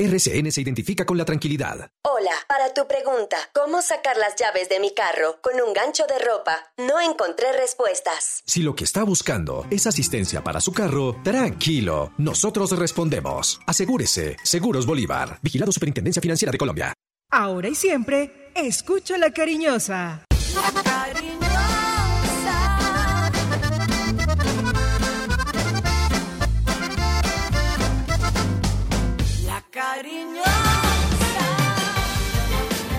RCN se identifica con la tranquilidad. Hola, para tu pregunta, ¿cómo sacar las llaves de mi carro con un gancho de ropa? No encontré respuestas. Si lo que está buscando es asistencia para su carro, tranquilo, nosotros respondemos. Asegúrese, Seguros Bolívar, Vigilado Superintendencia Financiera de Colombia. Ahora y siempre, escucho la cariñosa. La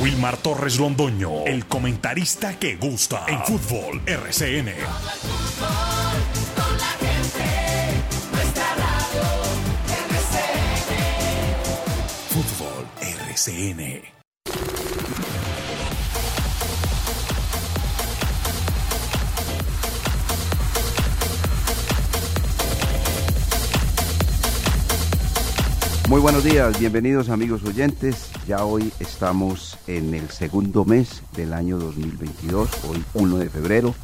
Wilmar Torres Londoño, el comentarista que gusta en fútbol RCN. Fútbol RCN. Muy buenos días, bienvenidos amigos oyentes. Ya hoy estamos en el segundo mes del año 2022, hoy 1 de febrero,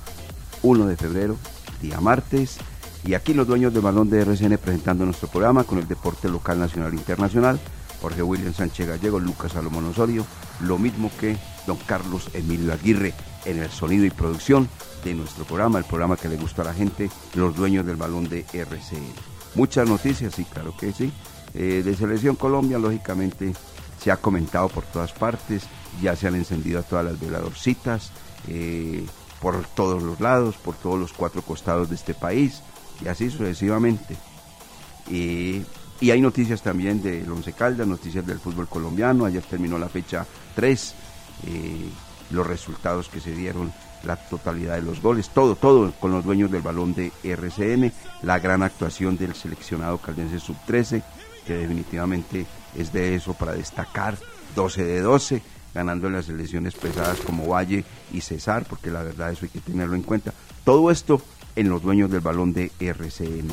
1 de febrero, día martes. Y aquí los dueños del balón de RCN presentando nuestro programa con el deporte local, nacional e internacional. Jorge William Sánchez Gallego, Lucas Salomón Osorio, lo mismo que don Carlos Emilio Aguirre en el sonido y producción de nuestro programa, el programa que le gusta a la gente, los dueños del balón de RCN. Muchas noticias, sí, claro que sí. Eh, de Selección Colombia, lógicamente, se ha comentado por todas partes, ya se han encendido todas las veladorcitas, eh, por todos los lados, por todos los cuatro costados de este país, y así sucesivamente. y hay noticias también del Once Caldas, noticias del fútbol colombiano, ayer terminó la fecha 3, eh, los resultados que se dieron, la totalidad de los goles, todo, todo con los dueños del balón de RCN, la gran actuación del seleccionado caldense sub-13, que definitivamente es de eso para destacar, 12 de 12, ganando en las elecciones pesadas como Valle y Cesar, porque la verdad eso hay que tenerlo en cuenta. Todo esto en los dueños del balón de RCN.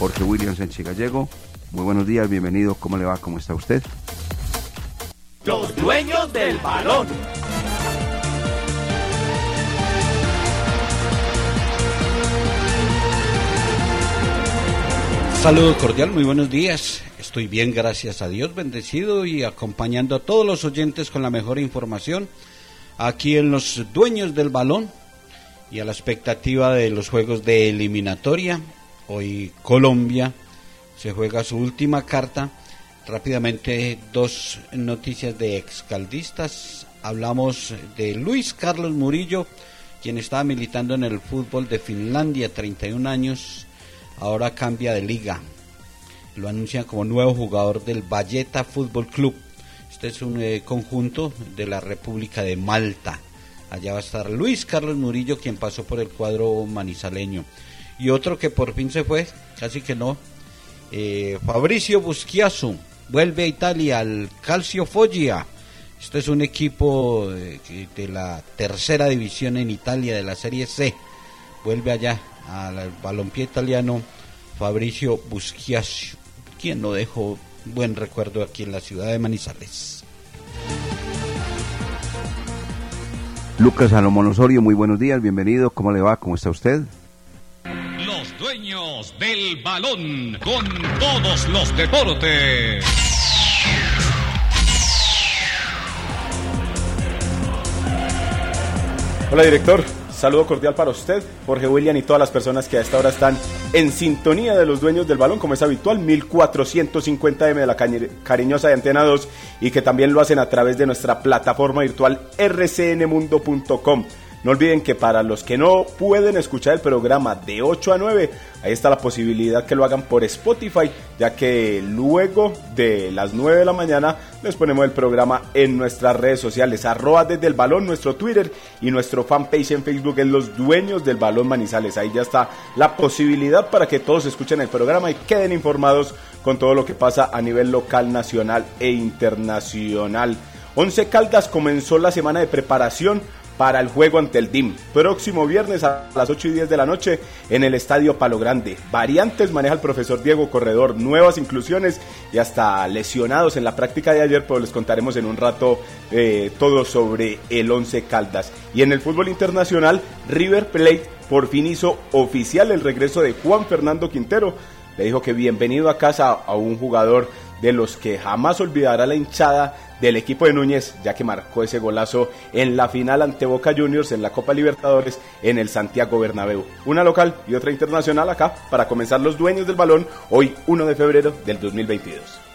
Jorge William Sánchez Gallego, muy buenos días, bienvenido, ¿cómo le va? ¿Cómo está usted? Los dueños del balón. Saludo cordial, muy buenos días. Estoy bien, gracias a Dios, bendecido y acompañando a todos los oyentes con la mejor información aquí en los dueños del balón y a la expectativa de los juegos de eliminatoria. Hoy Colombia se juega su última carta. Rápidamente dos noticias de excaldistas. Hablamos de Luis Carlos Murillo, quien estaba militando en el fútbol de Finlandia, 31 años, ahora cambia de liga. Lo anuncian como nuevo jugador del Valletta Fútbol Club. Este es un eh, conjunto de la República de Malta. Allá va a estar Luis Carlos Murillo, quien pasó por el cuadro manizaleño. Y otro que por fin se fue, casi que no, eh, Fabricio Buschiasu, vuelve a Italia al Calcio Foggia. Este es un equipo de, eh, de la tercera división en Italia de la Serie C. Vuelve allá al balompié italiano Fabricio Buschiasio, quien no dejó buen recuerdo aquí en la ciudad de Manizales. Lucas Salomón Osorio, muy buenos días, bienvenido, ¿cómo le va? ¿Cómo está usted? Los dueños del balón con todos los deportes. Hola director, Saludo cordial para usted, Jorge William y todas las personas que a esta hora están en sintonía de los dueños del balón, como es habitual, 1450M de la cariñosa de Antena 2 y que también lo hacen a través de nuestra plataforma virtual rcnmundo.com. No olviden que para los que no pueden escuchar el programa de 8 a 9, ahí está la posibilidad que lo hagan por Spotify, ya que luego de las 9 de la mañana les ponemos el programa en nuestras redes sociales, arroba desde el balón, nuestro Twitter y nuestro fanpage en Facebook en Los Dueños del Balón Manizales. Ahí ya está la posibilidad para que todos escuchen el programa y queden informados con todo lo que pasa a nivel local, nacional e internacional. Once Caldas comenzó la semana de preparación para el juego ante el DIM. Próximo viernes a las 8 y 10 de la noche en el Estadio Palo Grande. Variantes maneja el profesor Diego Corredor, nuevas inclusiones y hasta lesionados en la práctica de ayer, pero les contaremos en un rato eh, todo sobre el Once Caldas. Y en el fútbol internacional, River Plate por fin hizo oficial el regreso de Juan Fernando Quintero. Le dijo que bienvenido a casa a un jugador de los que jamás olvidará la hinchada del equipo de Núñez, ya que marcó ese golazo en la final ante Boca Juniors en la Copa Libertadores en el Santiago Bernabéu. Una local y otra internacional acá para comenzar los dueños del balón hoy 1 de febrero del 2022.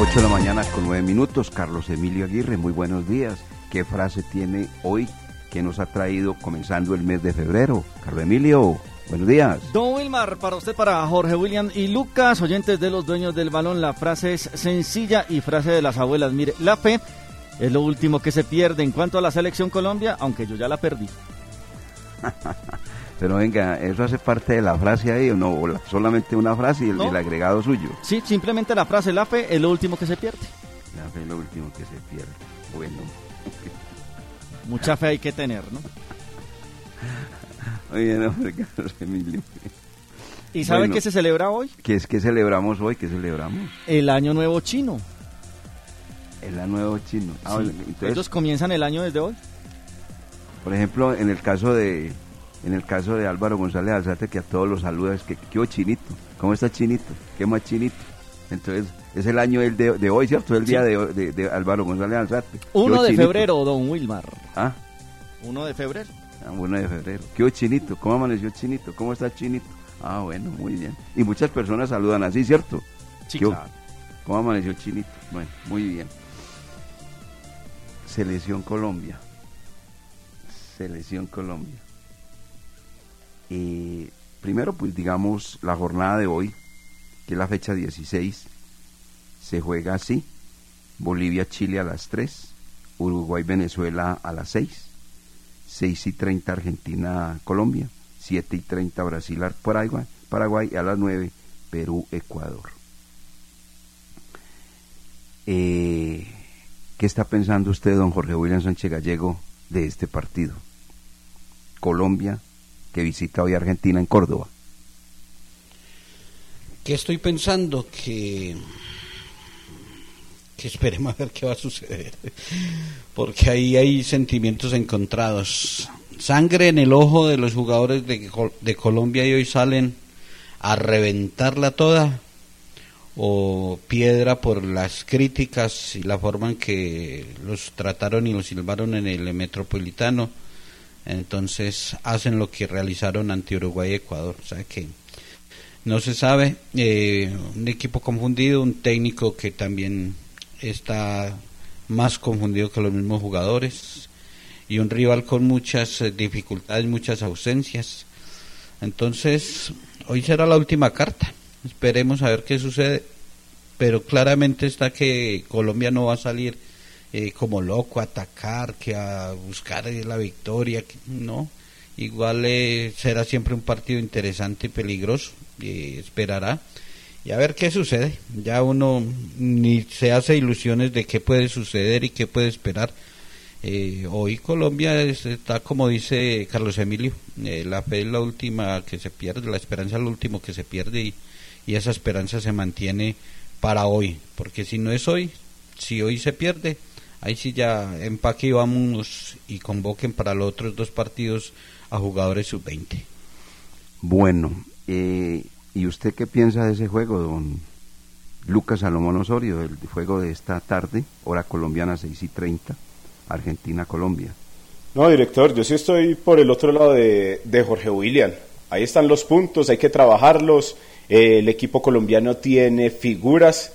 8 de la mañana con 9 minutos. Carlos Emilio Aguirre, muy buenos días. ¿Qué frase tiene hoy que nos ha traído comenzando el mes de febrero? Carlos Emilio. Buenos días. Don Wilmar, para usted, para Jorge William y Lucas, oyentes de los dueños del balón, la frase es sencilla y frase de las abuelas. Mire, la fe es lo último que se pierde en cuanto a la selección Colombia, aunque yo ya la perdí. Pero venga, ¿eso hace parte de la frase ahí o no? solamente una frase y el, el, agregado suyo? Sí, simplemente la frase, la fe es lo último que se pierde. La fe es lo último que se pierde. Bueno. Mucha fe hay que tener, ¿no? Oye, no, Carlos Emilio. ¿Y sabe qué se celebra hoy? ¿Qué es que celebramos hoy? ¿Qué celebramos? El Año Nuevo Chino. El Año Nuevo Chino. Ah, entonces, Ellos comienzan el año desde hoy. Por ejemplo, en el caso de en el caso de Álvaro González Alzate, que a todos los saluda, es que qué chinito, ¿cómo está chinito? ¿Qué más chinito? Entonces, es el año de, de hoy, ¿cierto? El día de, de, Álvaro González Alzate. 1 de febrero, don Wilmar. ¿Ah? 1 de febrero. Ah, 1 de febrero. ¿Qué chinito? ¿Cómo amaneció chinito? ¿Cómo está chinito? Ah, bueno, muy bien. Y muchas personas saludan así, ¿cierto? Sí, claro. ¿Cómo amaneció chinito? Bueno, muy bien. Selección Colombia. Selección Colombia. Y primero, pues digamos, la jornada de hoy, que es la fecha 16, se juega así. Bolivia-Chile a las 3, Uruguay-Venezuela a las 6, 6 y 30 Argentina-Colombia, 7 y 30 Brasil-Paraguay, Paraguay a las 9 Perú-Ecuador. Eh, ¿Qué está pensando usted, don Jorge William Sánchez Gallego, de este partido? Colombia, que visita hoy Argentina en Córdoba. ¿Qué estoy pensando? Que que esperemos a ver qué va a suceder, porque ahí hay sentimientos encontrados. Sangre en el ojo de los jugadores de, de Colombia y hoy salen a reventarla toda, o piedra por las críticas y la forma en que los trataron y los silbaron en el metropolitano. Entonces hacen lo que realizaron ante Uruguay y Ecuador. O sea que no se sabe. Eh, un equipo confundido, un técnico que también está más confundido que los mismos jugadores y un rival con muchas eh, dificultades, muchas ausencias. Entonces, hoy será la última carta. Esperemos a ver qué sucede. Pero claramente está que Colombia no va a salir eh, como loco a atacar, que a buscar la victoria. no, igual eh, será siempre un partido interesante y peligroso. esperará y a ver qué sucede. Ya uno ni se hace ilusiones de qué puede suceder y qué puede esperar. Eh, hoy Colombia está como dice Carlos Emilio, eh, la fe es la última que se pierde, la esperanza es lo último que se pierde y, y esa esperanza se mantiene para hoy, porque si no es hoy, si hoy se pierde, ahí sí ya empaque y vamos y convoquen para los otros dos partidos a jugadores sub-20. Bueno, eh, ¿Y usted qué piensa de ese juego, don Lucas Salomón Osorio, el juego de esta tarde, hora colombiana 6 y 30, Argentina-Colombia? No, director, yo sí estoy por el otro lado de, Jorge William. Ahí están los puntos, hay que trabajarlos. el equipo colombiano tiene figuras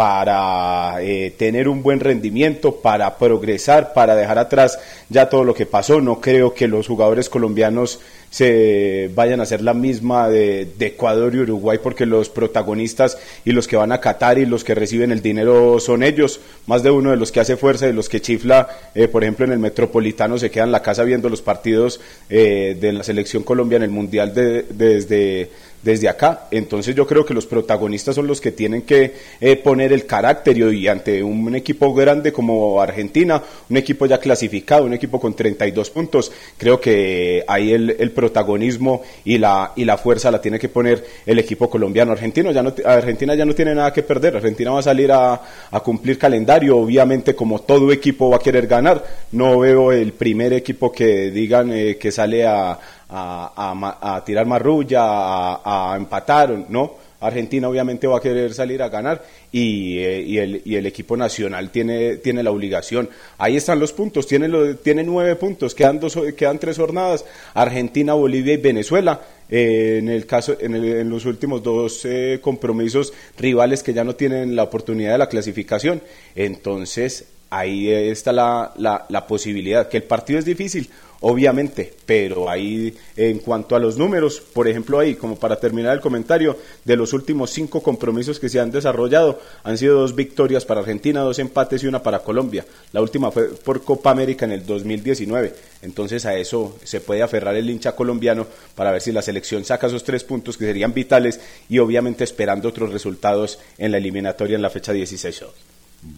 para eh, tener un buen rendimiento, para progresar, para dejar atrás ya todo lo que pasó. No creo que los jugadores colombianos se vayan a hacer la misma de, Ecuador y Uruguay porque los protagonistas y los que van a Qatar y los que reciben el dinero son ellos. Más de uno de los que hace fuerza, de los que chifla, eh, por ejemplo, en el Metropolitano se queda en la casa viendo los partidos eh, de la selección Colombia en el Mundial desde desde acá. Entonces yo creo que los protagonistas son los que tienen que eh, poner el carácter y, ante un, equipo grande como Argentina, un equipo ya clasificado, un equipo con 32 puntos, creo que ahí el, protagonismo y la, y la fuerza la tiene que poner el equipo colombiano. Argentino ya no, Argentina ya no tiene nada que perder, Argentina va a salir a, a cumplir calendario, obviamente como todo equipo va a querer ganar, no veo el primer equipo que digan eh, que sale a a, tirar marrulla, a, a empatar, ¿no? Argentina obviamente va a querer salir a ganar y, eh, y, el, y, el, equipo nacional tiene, tiene la obligación. Ahí están los puntos, tiene, tiene nueve puntos, quedan, dos, quedan tres jornadas, Argentina, Bolivia y Venezuela. Eh, en el caso, en, en, los últimos dos eh, compromisos rivales que ya no tienen la oportunidad de la clasificación. Entonces, ahí está la, la, la posibilidad, que el partido es difícil, obviamente, pero ahí en cuanto a los números, por ejemplo ahí, como para terminar el comentario, de los últimos cinco compromisos que se han desarrollado, han sido dos victorias para Argentina, dos empates y una para Colombia. La última fue por Copa América en el 2019. Entonces a eso se puede aferrar el hincha colombiano para ver si la selección saca esos tres puntos que serían vitales y obviamente esperando otros resultados en la eliminatoria en la fecha 16.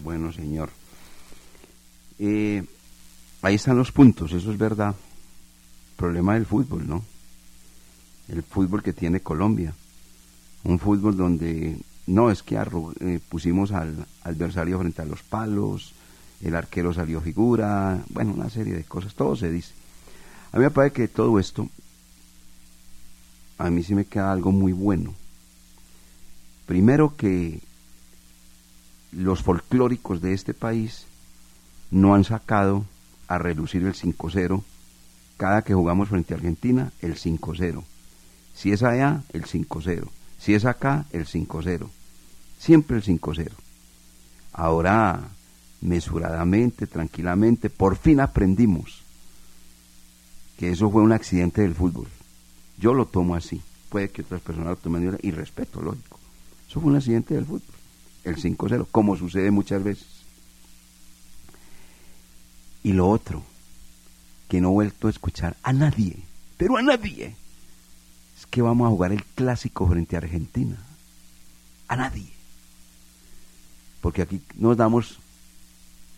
Bueno, señor. Eh, ahí están los puntos, eso es verdad. Problema del fútbol, ¿no? El fútbol que tiene Colombia. Un fútbol donde no es que eh, pusimos al adversario frente a los palos, el arquero salió figura, bueno, una serie de cosas, todo se dice. A mí me parece que todo esto, a mí sí me queda algo muy bueno. Primero que los folclóricos de este país no han sacado a relucir el 5-0. Cada que jugamos frente a Argentina, el 5-0. Si es allá, el 5-0. Si es acá, el 5-0. Siempre el 5-0. Ahora, mesuradamente, tranquilamente, por fin aprendimos que eso fue un accidente del fútbol. Yo lo tomo así. Puede que otras personas lo tomen y respeto, lógico. Eso fue un accidente del fútbol. El 5-0, como sucede muchas veces. Y lo otro, que no he vuelto a escuchar a nadie, pero a nadie, es que vamos a jugar el clásico frente a Argentina. A nadie. Porque aquí nos damos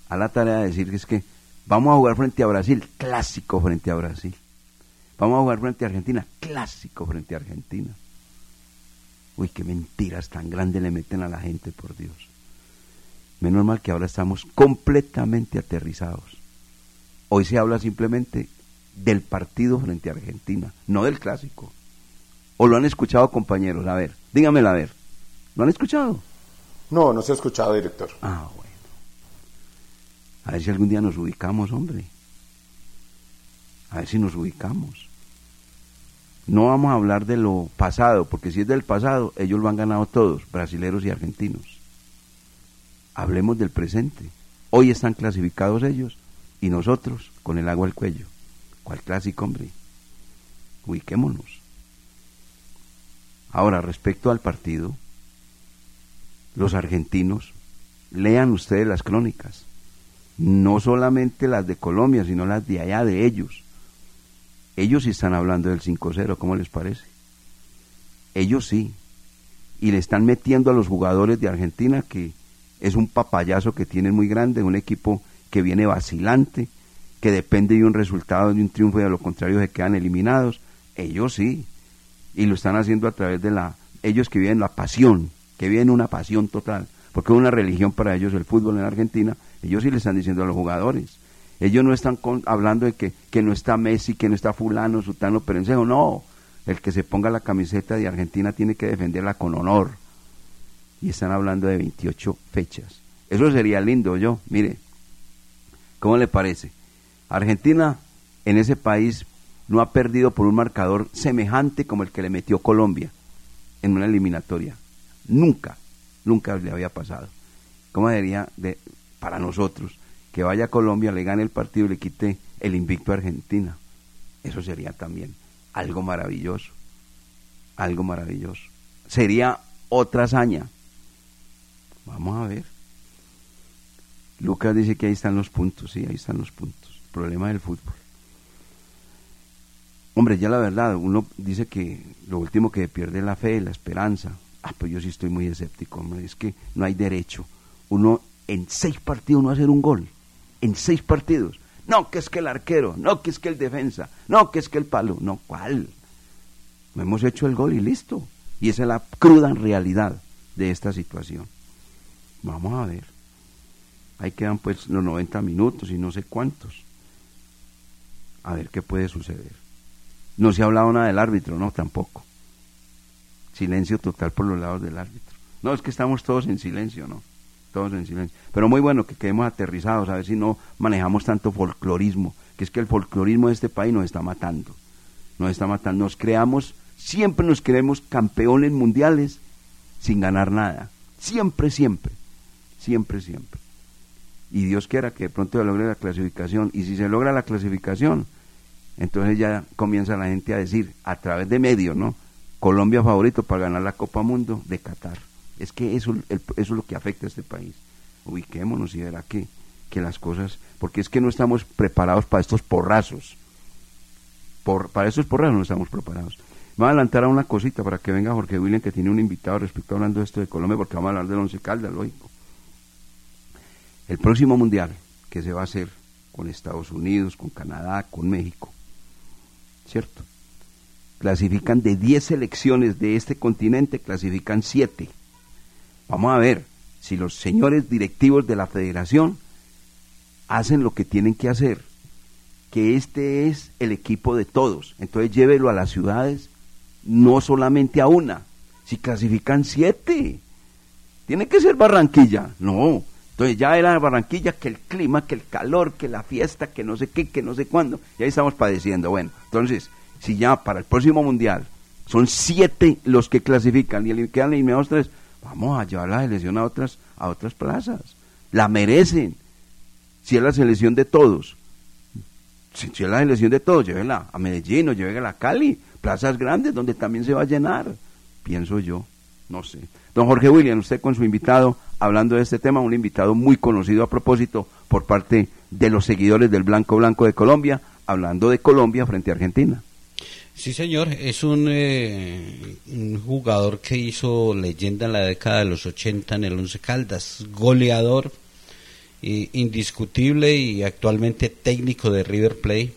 a la tarea de decir que es que vamos a jugar frente a Brasil, clásico frente a Brasil. Vamos a jugar frente a Argentina, clásico frente a Argentina. Uy, qué mentiras tan grandes le meten a la gente, por Dios. Menos mal que ahora estamos completamente aterrizados. Hoy se habla simplemente del partido frente a Argentina, no del clásico. ¿O lo han escuchado, compañeros? A ver, dígamelo a ver. ¿Lo han escuchado? No, no se ha escuchado, director. Ah, bueno. A ver si algún día nos ubicamos, hombre. A ver si nos ubicamos. No vamos a hablar de lo pasado, porque si es del pasado, ellos lo han ganado todos, brasileros y argentinos. Hablemos del presente. Hoy están clasificados ellos y nosotros con el agua al cuello. ¿Cuál clásico, hombre? Ubiquémonos. Ahora, respecto al partido, los argentinos, lean ustedes las crónicas, no solamente las de Colombia, sino las de allá de ellos. Ellos sí están hablando del 5-0, ¿cómo les parece? Ellos sí. Y le están metiendo a los jugadores de Argentina que es un papayazo que tienen muy grande, un equipo que viene vacilante, que depende de un resultado, de un triunfo y de lo contrario se quedan eliminados. Ellos sí. Y lo están haciendo a través de la... Ellos que viven la pasión, que viven una pasión total, porque es una religión para ellos el fútbol en Argentina, ellos sí le están diciendo a los jugadores. Ellos no están hablando de que, que, no está Messi, que no está fulano, sutano, perencejo, no. El que se ponga la camiseta de Argentina tiene que defenderla con honor. Y están hablando de 28 fechas. Eso sería lindo, yo, mire, ¿Cómo le parece? Argentina en ese país no ha perdido por un marcador semejante como el que le metió Colombia en una eliminatoria. Nunca, nunca le había pasado. ¿cómo sería de, para nosotros que vaya a Colombia, le gane el partido y le quite el invicto a Argentina? Eso sería también algo maravilloso, algo maravilloso. Sería otra hazaña. Vamos a ver. Lucas dice que ahí están los puntos, sí, ahí están los puntos. problema del fútbol. Hombre, ya la verdad, uno dice que lo último que pierde es la fe, la esperanza. Ah, pues yo sí estoy muy escéptico, hombre. Es que no hay derecho. Uno en seis partidos no hacer un gol. En seis partidos. No, que es que el arquero, no, que es que el defensa, no, que es que el palo. No, ¿cuál? No hemos hecho el gol y listo. Y esa es la cruda realidad de esta situación. Vamos a ver. Ahí quedan pues los 90 minutos y no sé cuántos. A ver qué puede suceder. No se ha hablado nada del árbitro, no, tampoco. Silencio total por los lados del árbitro. No, es que estamos todos en silencio, ¿no? Todos en silencio. Pero muy bueno que quedemos aterrizados, a ver si no manejamos tanto folclorismo, que es que el folclorismo de este país nos está matando. Nos está matando. Nos creamos, siempre nos creemos campeones mundiales sin ganar nada. Siempre, siempre. Siempre, siempre. Y Dios quiera que de pronto se logre la clasificación. Y si se logra la clasificación, entonces ya comienza la gente a decir, a través de medios, ¿no? Colombia favorito para ganar la Copa Mundo de Qatar. Es que eso, eso es lo que afecta a este país. Ubiquémonos y verá que, que las cosas, porque es que no estamos preparados para estos porrazos. Por, para estos porrazos no estamos preparados. Vamos a adelantar a una cosita para que venga Jorge William, que tiene un invitado respecto hablando de esto de Colombia, porque vamos a hablar del Once Caldas, lógico. El próximo mundial que se va a hacer con Estados Unidos, con Canadá, con México, ¿cierto? Clasifican de 10 selecciones de este continente, clasifican 7. Vamos a ver si los señores directivos de la federación hacen lo que tienen que hacer, que este es el equipo de todos. Entonces llévelo a las ciudades, no solamente a una. Si clasifican 7, tiene que ser Barranquilla. No, entonces ya era Barranquilla que el clima, que el calor, que la fiesta, que no sé qué, que no sé cuándo. Y ahí estamos padeciendo. Bueno, entonces, si ya para el próximo mundial son siete los que clasifican y quedan eliminados tres, vamos a llevar la selección a otras, a otras plazas. La merecen. Si es la selección de todos. Si, es la selección de todos, llévela a Medellín o llévela a Cali, plazas grandes donde también se va a llenar, pienso yo. No sé. Don Jorge William, usted con su invitado, hablando de este tema, un invitado muy conocido a propósito por parte de los seguidores del Blanco Blanco de Colombia, hablando de Colombia frente a Argentina. Sí, señor, es un, eh, jugador que hizo leyenda en la década de los 80 en el Once Caldas, goleador indiscutible y actualmente técnico de River Plate.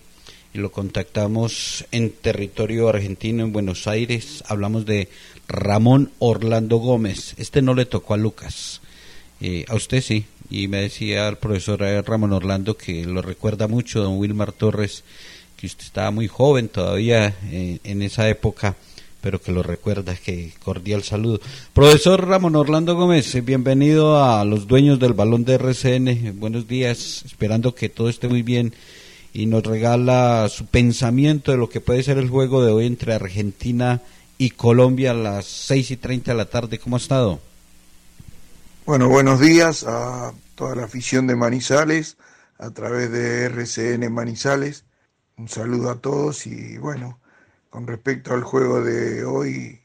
Y lo contactamos en territorio argentino, en Buenos Aires. Hablamos de Ramón Orlando Gómez. Este no le tocó a Lucas. Eh, a usted sí. Y me decía el profesor Ramón Orlando que lo recuerda mucho, don Wilmar Torres, que usted estaba muy joven todavía eh, en esa época, pero que lo recuerda, que cordial saludo. Profesor Ramón Orlando Gómez, eh, bienvenido a los dueños del balón de RCN. Buenos días, esperando que todo esté muy bien y nos regala su pensamiento de lo que puede ser el juego de hoy entre Argentina y y Colombia a las 6 y 30 de la tarde. ¿Cómo ha estado? Bueno, buenos días a toda la afición de Manizales a través de RCN Manizales. Un saludo a todos y bueno, con respecto al juego de hoy,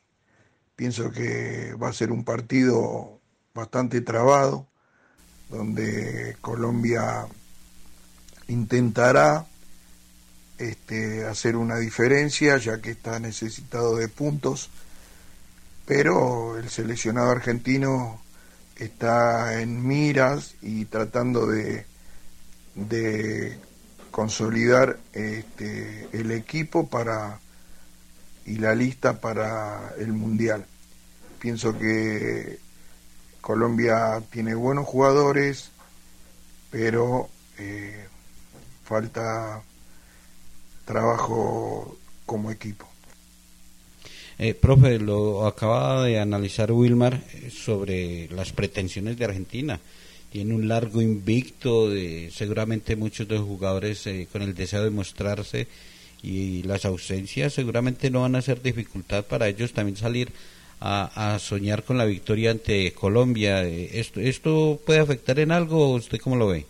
pienso que va a ser un partido bastante trabado, donde Colombia intentará este, hacer una diferencia, ya que está necesitado de puntos, pero el seleccionado argentino está en miras y tratando de, consolidar este, el equipo para y la lista para el mundial. Pienso que Colombia tiene buenos jugadores, pero eh, falta trabajo como equipo. Eh, profe, lo acaba de analizar Wilmar eh, sobre las pretensiones de Argentina. Tiene un largo invicto, de, seguramente muchos de los jugadores eh, con el deseo de mostrarse y las ausencias seguramente no van a ser dificultad para ellos también salir a, soñar con la victoria ante Colombia. Eh, ¿Esto, ¿Esto puede afectar en algo? ¿Usted cómo lo ve?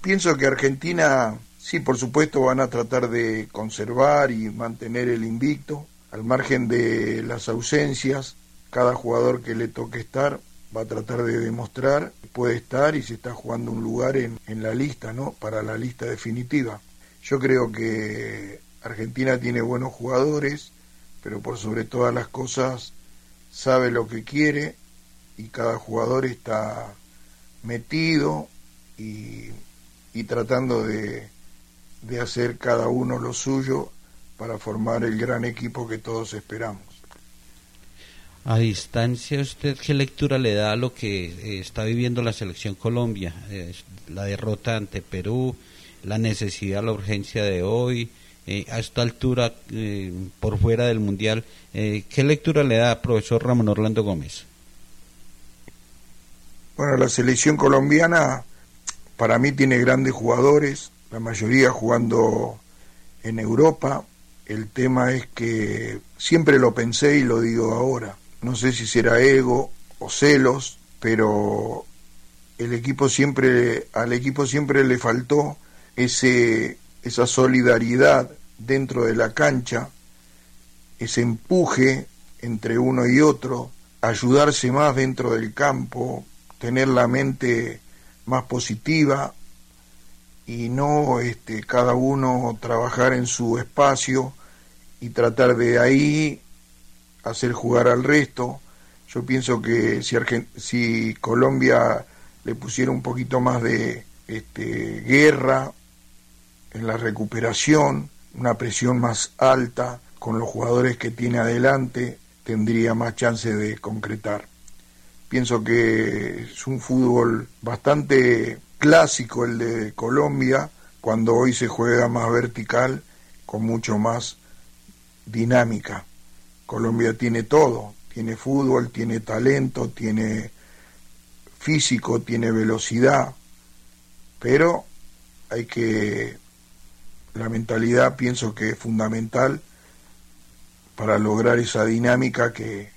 Pienso que Argentina, sí, por supuesto, van a tratar de conservar y mantener el invicto, al margen de las ausencias. Cada jugador que le toque estar va a tratar de demostrar que puede estar y se está jugando un lugar en, en la lista, ¿no? Para la lista definitiva. Yo creo que Argentina tiene buenos jugadores, pero por sobre todas las cosas sabe lo que quiere y cada jugador está metido y, tratando de, de hacer cada uno lo suyo para formar el gran equipo que todos esperamos. A distancia, ¿usted qué lectura le da a lo que eh, está viviendo la selección Colombia? la derrota ante Perú, la necesidad, la urgencia de hoy, eh, a esta altura eh, por fuera del Mundial. Eh, ¿Qué lectura le da profesor Ramón Orlando Gómez? Bueno, la selección colombiana para mí tiene grandes jugadores, la mayoría jugando en Europa. El tema es que siempre lo pensé y lo digo ahora. No sé si será ego o celos, pero el equipo siempre al equipo siempre le faltó ese esa solidaridad dentro de la cancha, ese empuje entre uno y otro, ayudarse más dentro del campo, tener la mente más positiva y no este, cada uno trabajar en su espacio y tratar de ahí hacer jugar al resto. Yo pienso que si, si Colombia le pusiera un poquito más de este, guerra en la recuperación, una presión más alta con los jugadores que tiene adelante, tendría más chance de concretar. Pienso que es un fútbol bastante clásico el de Colombia, cuando hoy se juega más vertical, con mucho más dinámica. Colombia tiene todo, tiene fútbol, tiene talento, tiene físico, tiene velocidad, pero hay que la mentalidad pienso que es fundamental para lograr esa dinámica que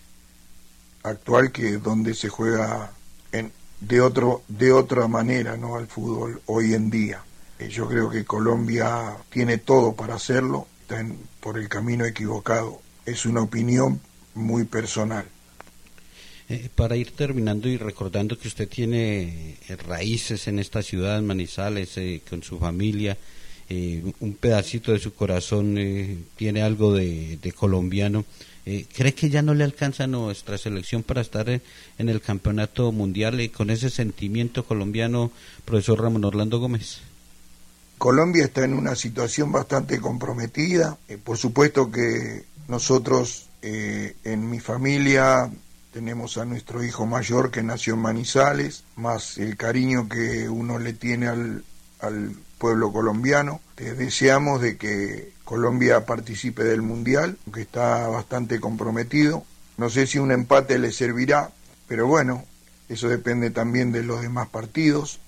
actual que donde se juega de otro de otra manera no al fútbol hoy en día. Eh, yo creo que Colombia tiene todo para hacerlo por el camino equivocado. Es una opinión muy personal. Eh, para ir terminando y recordando que usted tiene eh, raíces en esta ciudad Manizales con su familia eh, un pedacito de su corazón eh, tiene algo de, colombiano. Eh, ¿Cree que ya no le alcanza a nuestra selección para estar en el campeonato mundial y con ese sentimiento colombiano, profesor Ramón Orlando Gómez? Colombia está en una situación bastante comprometida. por supuesto que nosotros en mi familia tenemos a nuestro hijo mayor que nació en Manizales, más el cariño que uno le tiene al, al pueblo colombiano. deseamos de que Colombia participe del Mundial, que está bastante comprometido. No sé si un empate le servirá, pero bueno, eso depende también de los demás partidos.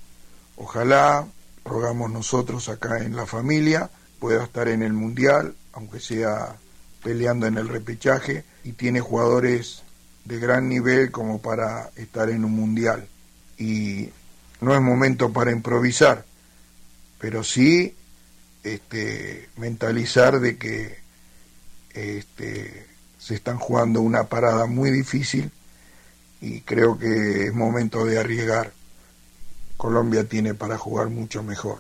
Ojalá, rogamos nosotros acá en la familia, pueda estar en el Mundial, aunque sea peleando en el repechaje, y tiene jugadores de gran nivel como para estar en un Mundial. Y no es momento para improvisar, pero sí este, mentalizar de que este, se están jugando una parada muy difícil y creo que es momento de arriesgar. Colombia tiene para jugar mucho mejor.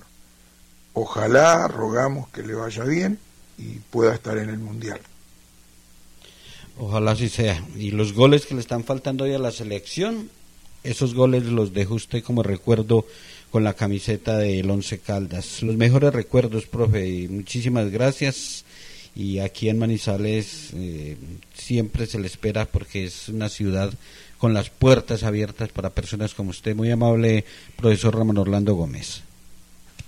Ojalá, rogamos que le vaya bien y pueda estar en el Mundial. Ojalá así sea. Y los goles que le están faltando hoy a la selección, esos goles los dejo usted como recuerdo con la camiseta del Once Caldas. Los mejores recuerdos, profe, y muchísimas gracias. Y aquí en Manizales eh, siempre se le espera porque es una ciudad con las puertas abiertas para personas como usted. Muy amable, profesor Ramón Orlando Gómez.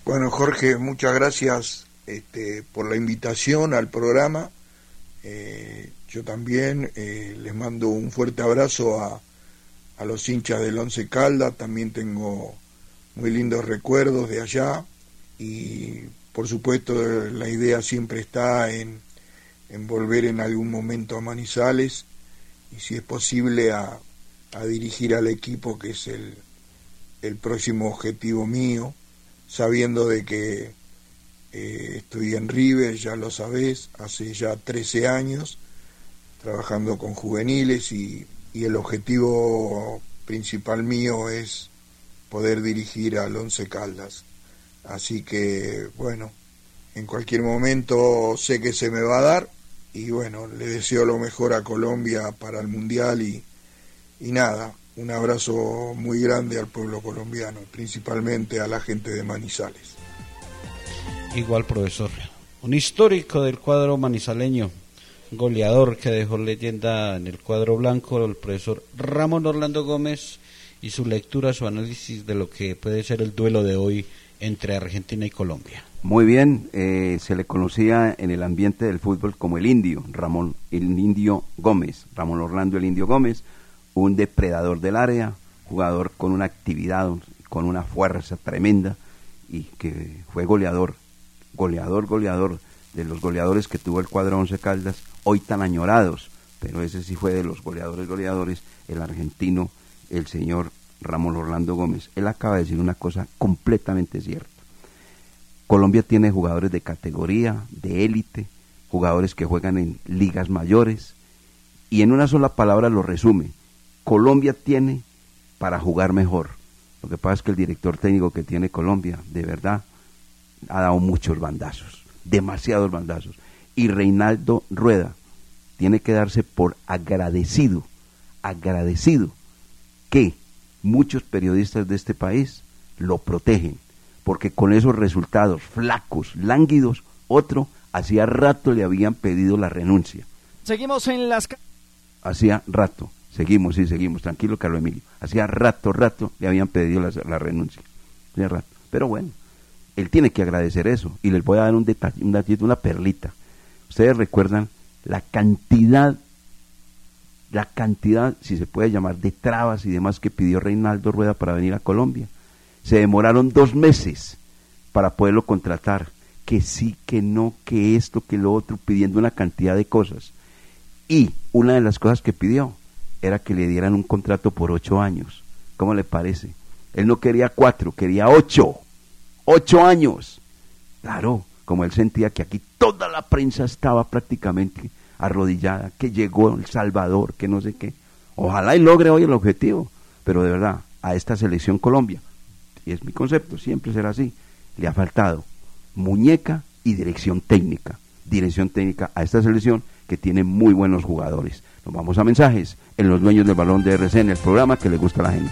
Bueno, Jorge, muchas gracias este, por la invitación al programa. Eh, yo también eh, les mando un fuerte abrazo a, a los hinchas del Once Caldas. También tengo muy lindos recuerdos de allá y por supuesto la idea siempre está en, en volver en algún momento a Manizales y si es posible a, dirigir al equipo que es el, el próximo objetivo mío, sabiendo de que eh, estoy en River, ya lo sabés, hace ya 13 años, trabajando con juveniles y, y el objetivo principal mío es poder dirigir al Once Caldas. Así que, bueno, en cualquier momento sé que se me va a dar y bueno, le deseo lo mejor a Colombia para el Mundial y, y nada, un abrazo muy grande al pueblo colombiano, principalmente a la gente de Manizales. Igual, profesor. Un histórico del cuadro manizaleño, goleador que dejó leyenda en el cuadro blanco, el profesor Ramón Orlando Gómez, y su lectura, su análisis de lo que puede ser el duelo de hoy entre Argentina y Colombia. Muy bien, eh, se le conocía en el ambiente del fútbol como el indio, Ramón, el indio Gómez, Ramón Orlando el indio Gómez, un depredador del área, jugador con una actividad, con una fuerza tremenda y que fue goleador, goleador, goleador de los goleadores que tuvo el cuadro Once Caldas, hoy tan añorados, pero ese sí fue de los goleadores, goleadores, el argentino, el señor Ramón Orlando Gómez. Él acaba de decir una cosa completamente cierta. Colombia tiene jugadores de categoría, de élite, jugadores que juegan en ligas mayores, y en una sola palabra lo resume. Colombia tiene para jugar mejor. Lo que pasa es que el director técnico que tiene Colombia, de verdad, ha dado muchos bandazos, demasiados bandazos. Y Reinaldo Rueda tiene que darse por agradecido, agradecido que muchos periodistas de este país lo protegen, porque con esos resultados flacos, lánguidos, otro hacía rato le habían pedido la renuncia. Seguimos en las... Hacía rato, seguimos, sí, seguimos, tranquilo Carlos Emilio. Hacía rato, rato le habían pedido la, renuncia. Hacía rato. Pero bueno, él tiene que agradecer eso. Y les voy a dar un detalle, una, una perlita. Ustedes recuerdan la cantidad la cantidad, si se puede llamar, de trabas y demás que pidió Reinaldo Rueda para venir a Colombia. Se demoraron dos meses para poderlo contratar, que sí, que no, que esto, que lo otro, pidiendo una cantidad de cosas. Y una de las cosas que pidió era que le dieran un contrato por ocho años. ¿Cómo le parece? Él no quería cuatro, quería ocho. Ocho años. Claro, como él sentía que aquí toda la prensa estaba prácticamente arrodillada, que llegó El Salvador, que no sé qué. Ojalá y logre hoy el objetivo, pero de verdad, a esta selección Colombia, y es mi concepto, siempre será así, le ha faltado muñeca y dirección técnica. Dirección técnica a esta selección que tiene muy buenos jugadores. Nos vamos a mensajes en los dueños del balón de RCN, el programa que le gusta a la gente.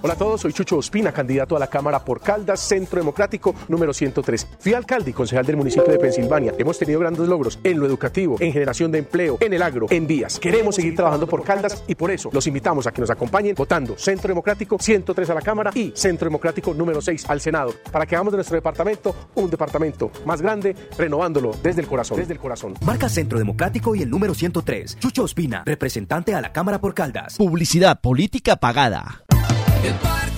Hola a todos, soy Chucho Ospina, candidato a la Cámara por Caldas, Centro Democrático número 103. Fui alcalde y concejal del municipio de Pensilvania. Hemos tenido grandes logros en lo educativo, en generación de empleo, en el agro, en vías. Queremos seguir trabajando por Caldas y por eso los invitamos a que nos acompañen votando Centro Democrático 103 a la Cámara y Centro Democrático número 6 al Senado, para que hagamos de nuestro departamento un departamento más grande, renovándolo desde el corazón. Desde el corazón. Marca Centro Democrático y el número 103. Chucho Ospina, representante a la Cámara por Caldas. Publicidad política pagada. El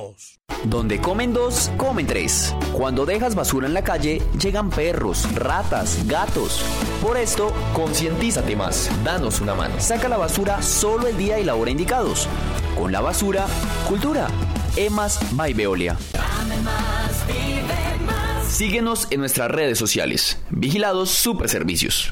0662. Donde comen dos, comen tres. Cuando dejas basura en la calle, llegan perros, ratas, gatos. Por esto, concientízate más. Danos una mano. Saca la basura solo el día y la hora indicados. Con la basura, cultura. Emas by Veolia. Síguenos en nuestras redes sociales. Vigilados Super Servicios.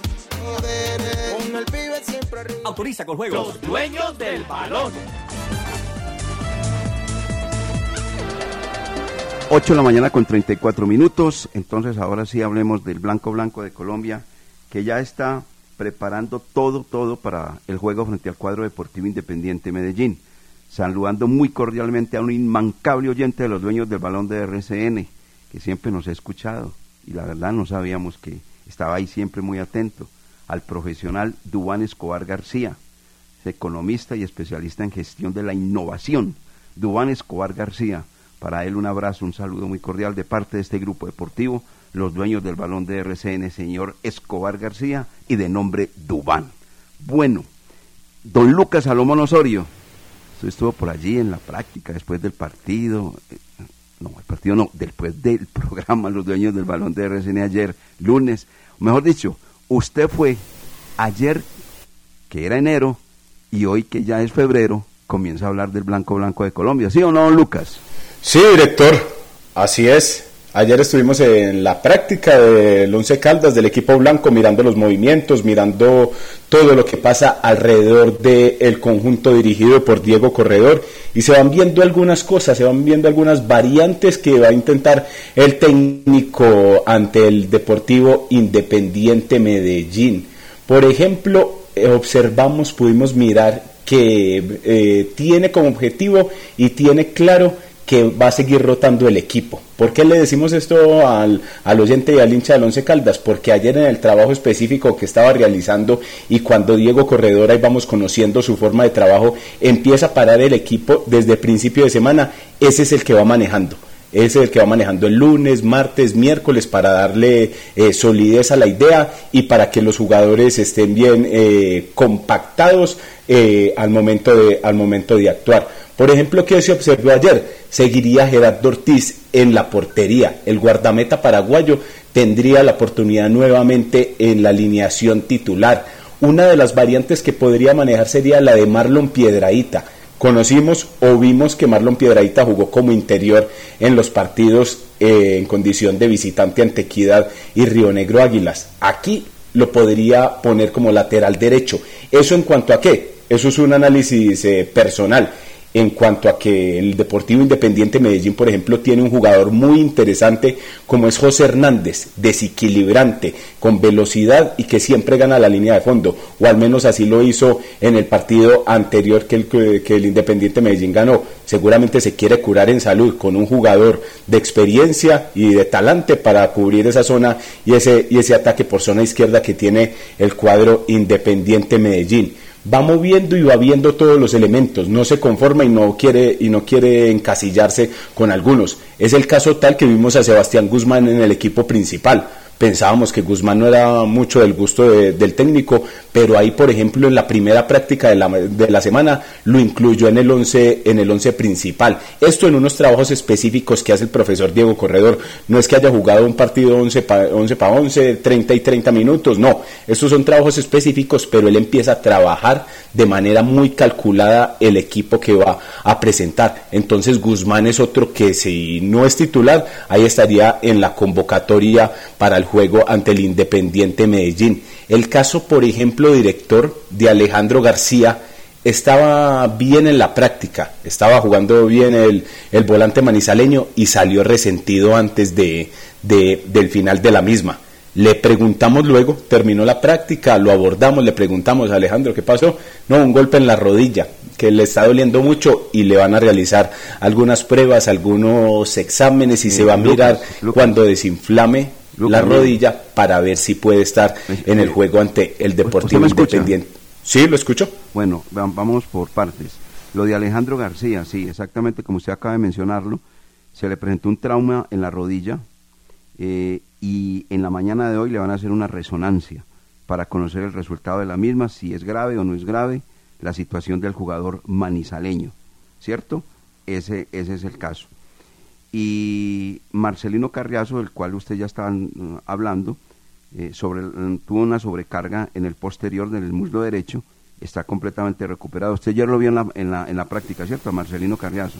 Con el pibe siempre arriba. Autoriza con juegos. Los dueños del balón. 8 de la mañana con 34 minutos. Entonces, ahora sí hablemos del Blanco Blanco de Colombia, que ya está preparando todo, todo para el juego frente al cuadro deportivo independiente Medellín. Saludando muy cordialmente a un inmancable oyente de los dueños del balón de RCN, que siempre nos ha escuchado. Y la verdad no sabíamos que estaba ahí siempre muy atento. Al profesional Dubán Escobar García, economista y especialista en gestión de la innovación. Dubán Escobar García, para él un abrazo, un saludo muy cordial de parte de este grupo deportivo, los dueños del balón de RCN, señor Escobar García, y de nombre Dubán. Bueno, don Lucas Salomón Osorio, usted estuvo por allí en la práctica después del partido, eh, no, el partido no, después del programa Los dueños del balón de RCN ayer, lunes, mejor dicho, usted fue ayer, que era enero, y hoy que ya es febrero, comienza a hablar del Blanco Blanco de Colombia, ¿sí o no, Lucas? Sí, director, así es. Ayer estuvimos en la práctica del Once Caldas del equipo blanco, mirando los movimientos, mirando todo lo que pasa alrededor del conjunto dirigido por Diego Corredor y se van viendo algunas cosas, se van viendo algunas variantes que va a intentar el técnico ante el Deportivo Independiente Medellín. Por ejemplo, eh, observamos, pudimos mirar que eh, tiene como objetivo y tiene claro que va a seguir rotando el equipo. ¿Por qué le decimos esto al, al oyente y al hincha del Once Caldas? Porque ayer en el trabajo específico que estaba realizando y cuando Diego Corredor, ahí vamos conociendo su forma de trabajo, empieza a parar el equipo desde principio de semana, ese es el que va manejando. Ese es el que va manejando el lunes, martes, miércoles para darle eh, solidez a la idea y para que los jugadores estén bien eh, compactados eh, al, momento de, al momento de actuar. Por ejemplo, ¿qué se observó ayer? Seguiría Gerardo Ortiz en la portería. El guardameta paraguayo tendría la oportunidad nuevamente en la alineación titular. Una de las variantes que podría manejar sería la de Marlon Piedraíta. Conocimos o vimos que Marlon Piedraíta jugó como interior en los partidos eh, en condición de visitante ante Equidad y Río Negro Águilas. Aquí lo podría poner como lateral derecho. ¿Eso en cuanto a qué? Eso es un análisis eh, personal en cuanto a que el Deportivo Independiente Medellín, por ejemplo, tiene un jugador muy interesante como es José Hernández, desequilibrante, con velocidad y que siempre gana la línea de fondo, o al menos así lo hizo en el partido anterior que el, que el Independiente Medellín ganó. Seguramente se quiere curar en salud con un jugador de experiencia y de talante para cubrir esa zona y ese, y ese ataque por zona izquierda que tiene el cuadro Independiente Medellín va moviendo y va viendo todos los elementos, no se conforma y no quiere y no quiere encasillarse con algunos. Es el caso tal que vimos a Sebastián Guzmán en el equipo principal. Pensábamos que Guzmán no era mucho del gusto de- del técnico, pero ahí, por ejemplo, en la primera práctica de la, de la semana lo incluyó en el 11 en el once principal. Esto en unos trabajos específicos que hace el profesor Diego Corredor. No es que haya jugado un partido 11 para 11, pa 11, 30 y 30 minutos, no. Estos son trabajos específicos, pero él empieza a trabajar de manera muy calculada el equipo que va a presentar. Entonces Guzmán es otro que si no es titular, ahí estaría en la convocatoria para el juego ante el Independiente Medellín. El caso, por ejemplo, director de Alejandro García, estaba bien en la práctica, estaba jugando bien el, el volante manizaleño y salió resentido antes de, de- del final de la misma. Le preguntamos luego, terminó la práctica, lo abordamos, le preguntamos a Alejandro qué pasó. No, un golpe en la rodilla, que le está doliendo mucho y le van a realizar algunas pruebas, algunos exámenes y Eh, se va a Lucas, mirar Lucas. cuando desinflame la rodilla para ver si puede estar en el juego ante el Deportivo? Independiente. Sí, lo escucho. Bueno, va- vamos por partes. Lo de Alejandro García, sí, exactamente como usted acaba de mencionarlo, se le presentó un trauma en la rodilla eh, y en la mañana de hoy le van a hacer una resonancia para conocer el resultado de la misma, si es grave o no es grave, la situación del jugador manizaleño, ¿cierto? Ese, ese es el caso. Y Marcelino Carriazo, del cual usted ya estaban mm, hablando, eh, sobre, mm, tuvo una sobrecarga en el posterior del muslo derecho, está completamente recuperado. Usted ya lo vio en la, en la, en la práctica, ¿cierto? Marcelino Carriazo.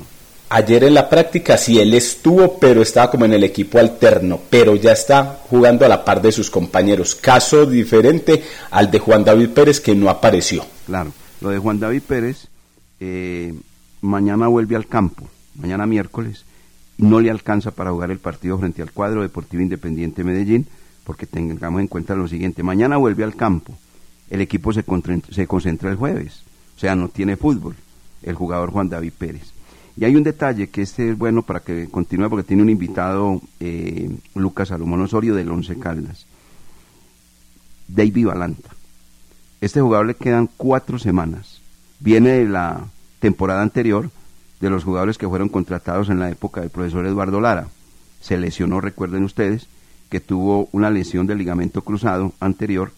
Ayer en la práctica sí él estuvo, pero estaba como en el equipo alterno, pero ya está jugando a la par de sus compañeros. Caso diferente al de Juan David Pérez que no apareció. Claro, lo de Juan David Pérez, eh, mañana vuelve al campo, mañana miércoles, no le alcanza para jugar el partido frente al cuadro Deportivo Independiente Medellín, porque tengamos en cuenta lo siguiente, mañana vuelve al campo, el equipo se, concentra el jueves, o sea, no tiene fútbol, el jugador Juan David Pérez. Y hay un detalle que este es bueno para que continúe, porque tiene un invitado, eh, Lucas Salomón Osorio del Once Caldas, David Balanta. Este jugador le quedan cuatro semanas. Viene de la temporada anterior de los jugadores que fueron contratados en la época del profesor Eduardo Lara. Se lesionó, recuerden ustedes, que tuvo una lesión del ligamento cruzado anterior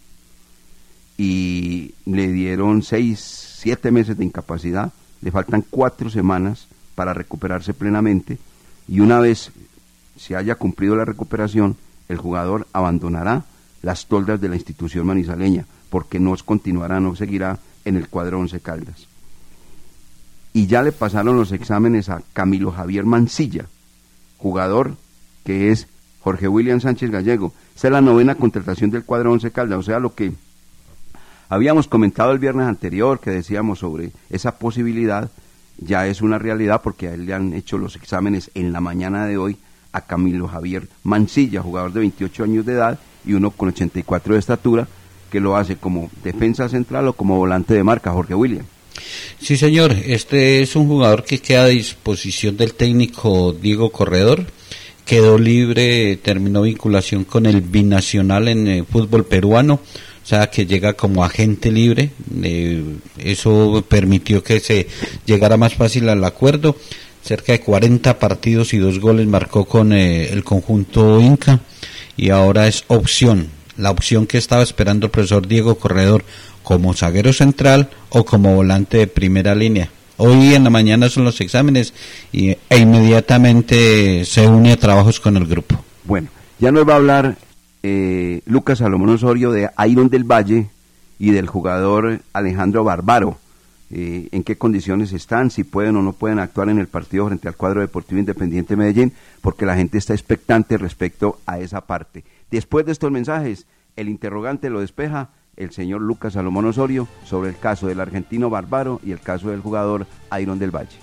y le dieron seis, siete meses de incapacidad. Le faltan cuatro semanas para recuperarse plenamente y una vez se haya cumplido la recuperación, el jugador abandonará las toldas de la institución manizaleña porque no continuará, no seguirá en el cuadro Once Caldas. Y ya le pasaron los exámenes a Camilo Javier Mancilla, jugador que es Jorge William Sánchez Gallego. Esa es la novena contratación del cuadro Once Caldas, o sea, lo que habíamos comentado el viernes anterior, que decíamos sobre esa posibilidad, ya es una realidad porque a él le han hecho los exámenes en la mañana de hoy a Camilo Javier Mancilla, jugador de 28 años de edad y uno con 84 de estatura, que lo hace como defensa central o como volante de marca, Jorge William. Sí, señor. Este es un jugador que queda a disposición del técnico Diego Corredor. Quedó libre, terminó vinculación con el binacional en el fútbol peruano. O sea, que llega como agente libre. Eh, eso permitió que se llegara más fácil al acuerdo. Cerca de 40 partidos y dos goles marcó con eh, el conjunto Inca. Y ahora es opción. La opción que estaba esperando el profesor Diego Corredor como zaguero central o como volante de primera línea. Hoy en la mañana son los exámenes y, e inmediatamente se une a trabajos con el grupo. Bueno, ya nos va a hablar eh, Lucas Salomón Osorio de Iron del Valle y del jugador Alejandro Barbaro. Eh, en qué condiciones están, si pueden o no pueden actuar en el partido frente al cuadro deportivo independiente Medellín, porque la gente está expectante respecto a esa parte. Después de estos mensajes, el interrogante lo despeja el señor Lucas Salomón Osorio sobre el caso del argentino Barbaro y el caso del jugador Iron del Valle.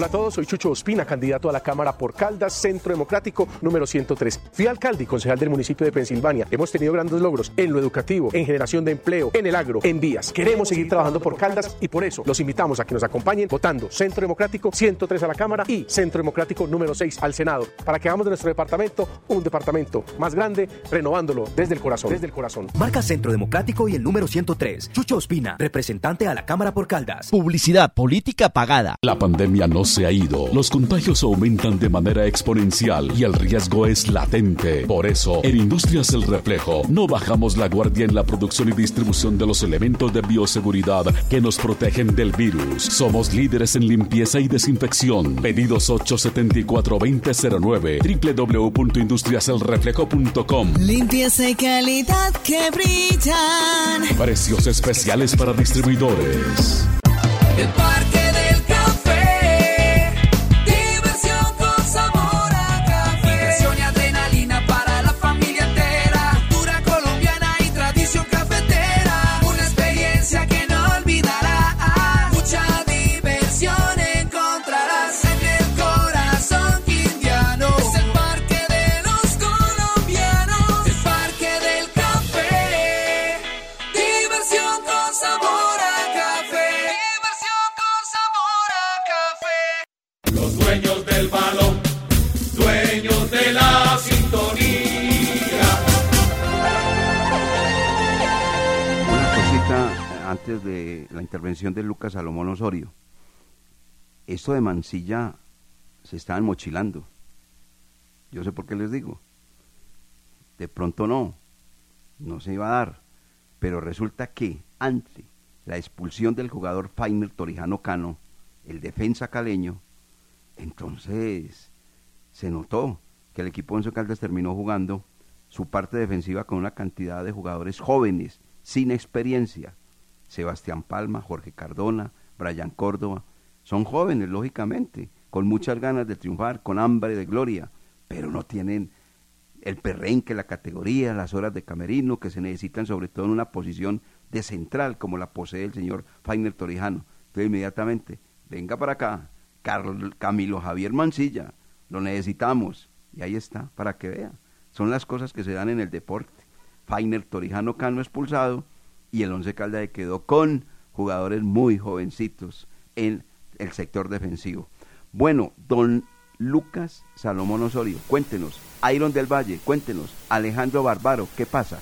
Hola a todos, soy Chucho Ospina, candidato a la Cámara por Caldas, Centro Democrático número 103. Fui alcalde y concejal del municipio de Pensilvania. Hemos tenido grandes logros en lo educativo, en generación de empleo, en el agro, en vías. Queremos seguir trabajando por Caldas y por eso los invitamos a que nos acompañen votando Centro Democrático 103 a la Cámara y Centro Democrático número 6 al Senado, para que hagamos de nuestro departamento un departamento más grande, renovándolo desde el corazón. Desde el corazón. Marca Centro Democrático y el número 103. Chucho Ospina, representante a la Cámara por Caldas. Publicidad política pagada. La pandemia no se ha ido. Los contagios aumentan de manera exponencial y el riesgo es latente. Por eso, en Industrias El Reflejo, no bajamos la guardia en la producción y distribución de los elementos de bioseguridad que nos protegen del virus. Somos líderes en limpieza y desinfección. Pedidos 874-2009 www.industriaselreflejo.com Limpieza y calidad que brillan. Precios especiales para distribuidores. El Parque la intervención de Lucas Salomón Osorio. Esto de Mancilla se estaban mochilando. Yo sé por qué les digo. De pronto no, no se iba a dar. Pero resulta que ante la expulsión del jugador Fainer Torijano Cano, el defensa caleño, entonces se notó que el equipo Once Caldas terminó jugando su parte defensiva con una cantidad de jugadores jóvenes, sin experiencia. Sebastián Palma, Jorge Cardona, Brian Córdoba, son jóvenes, lógicamente, con muchas ganas de triunfar, con hambre de gloria, pero no tienen el perrenque, la categoría, las horas de camerino que se necesitan sobre todo en una posición de central como la posee el señor Fainer Torijano. Entonces inmediatamente, venga para acá, Carl- Camilo Javier Mancilla, lo necesitamos. Y ahí está, para que vea. Son las cosas que se dan en el deporte. Fainer Torijano Cano expulsado y el Once Caldas quedó con jugadores muy jovencitos en el sector defensivo. Bueno, don Lucas Salomón Osorio, cuéntenos. Iron del Valle, cuéntenos. Alejandro Barbaro, ¿qué pasa?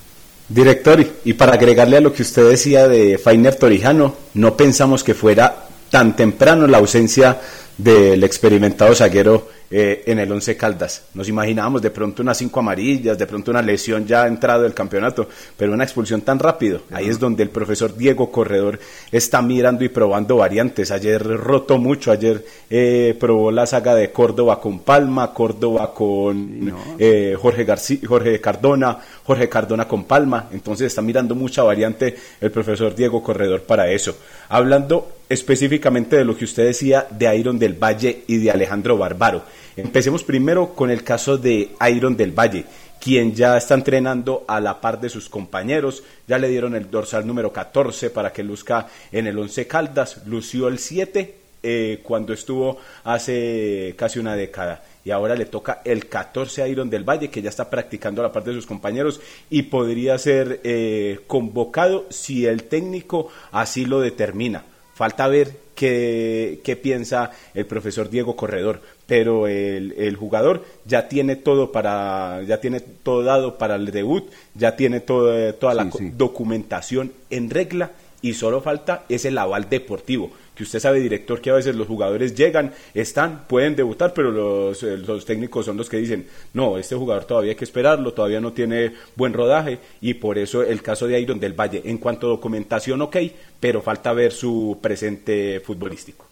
Director, y para agregarle a lo que usted decía de Fainer Torijano, no pensamos que fuera tan temprano la ausencia del experimentado zaguero eh, en el Once Caldas. Nos imaginábamos de pronto unas cinco amarillas, de pronto una lesión ya entrado del campeonato, pero una expulsión tan rápido. Ahí es donde el profesor Diego Corredor está mirando y probando variantes. Ayer rotó mucho, ayer eh, probó la saga de Córdoba con Palma, Córdoba con eh, Jorge, García, Jorge Cardona, Jorge Cardona con Palma. Entonces está mirando mucha variante el profesor Diego Corredor para eso. Hablando específicamente de lo que usted decía de Iron del Valle y de Alejandro Barbaro. Empecemos primero con el caso de Iron del Valle, quien ya está entrenando a la par de sus compañeros. Ya le dieron el dorsal número 14 para que luzca en el 11 Caldas, lució el 7 eh, cuando estuvo hace casi una década. Y ahora le toca el 14 a Iron del Valle, que ya está practicando a la par de sus compañeros y podría ser eh, convocado si el técnico así lo determina. Falta ver qué, qué piensa el profesor Diego Corredor, pero el, el, jugador ya tiene todo para, ya tiene todo dado para el debut, ya tiene todo, toda la Sí, sí. documentación en regla y solo falta es el aval deportivo que usted sabe, director, que a veces los jugadores llegan, están, pueden debutar, pero los, eh, los técnicos son los que dicen, no, este jugador todavía hay que esperarlo, todavía no tiene buen rodaje, y por eso el caso de Iron del Valle, en cuanto a documentación, ok, pero falta ver su presente futbolístico.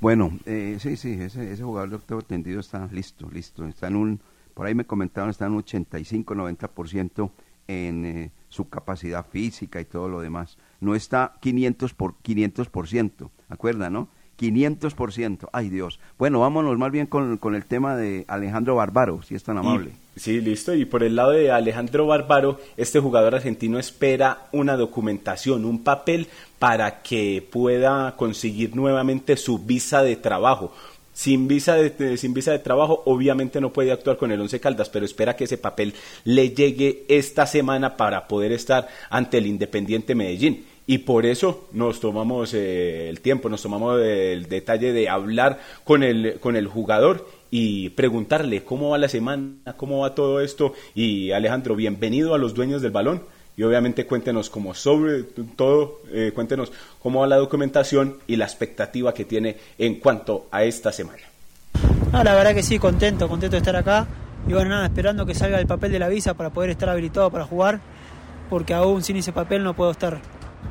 Bueno, eh, sí, sí, ese, ese jugador de octavo tendido está listo, listo. Está en un, por ahí me comentaron, está en un 85-90% en eh, su capacidad física y todo lo demás. No está 500 por 500%, ¿acuerdan, no? 500%, ay Dios. Bueno, vámonos más bien con, con el tema de Alejandro Barbaro, si es tan amable. Y- sí, listo. Y por el lado de Alejandro Bárbaro, este jugador argentino espera una documentación, un papel para que pueda conseguir nuevamente su visa de trabajo. Sin visa de, de- sin visa de trabajo, obviamente no puede actuar con el Once Caldas, pero espera que ese papel le llegue esta semana para poder estar ante el Independiente Medellín. Y por eso nos tomamos eh, el tiempo, nos tomamos el detalle de hablar con el, con el jugador y preguntarle cómo va la semana, cómo va todo esto. Y Alejandro, bienvenido a los dueños del balón. Y obviamente cuéntenos cómo sobre todo, eh, cuéntenos cómo va la documentación y la expectativa que tiene en cuanto a esta semana. No, la verdad que sí, contento, contento de estar acá. Y bueno, nada, esperando que salga el papel de la visa para poder estar habilitado para jugar, porque aún sin ese papel no puedo estar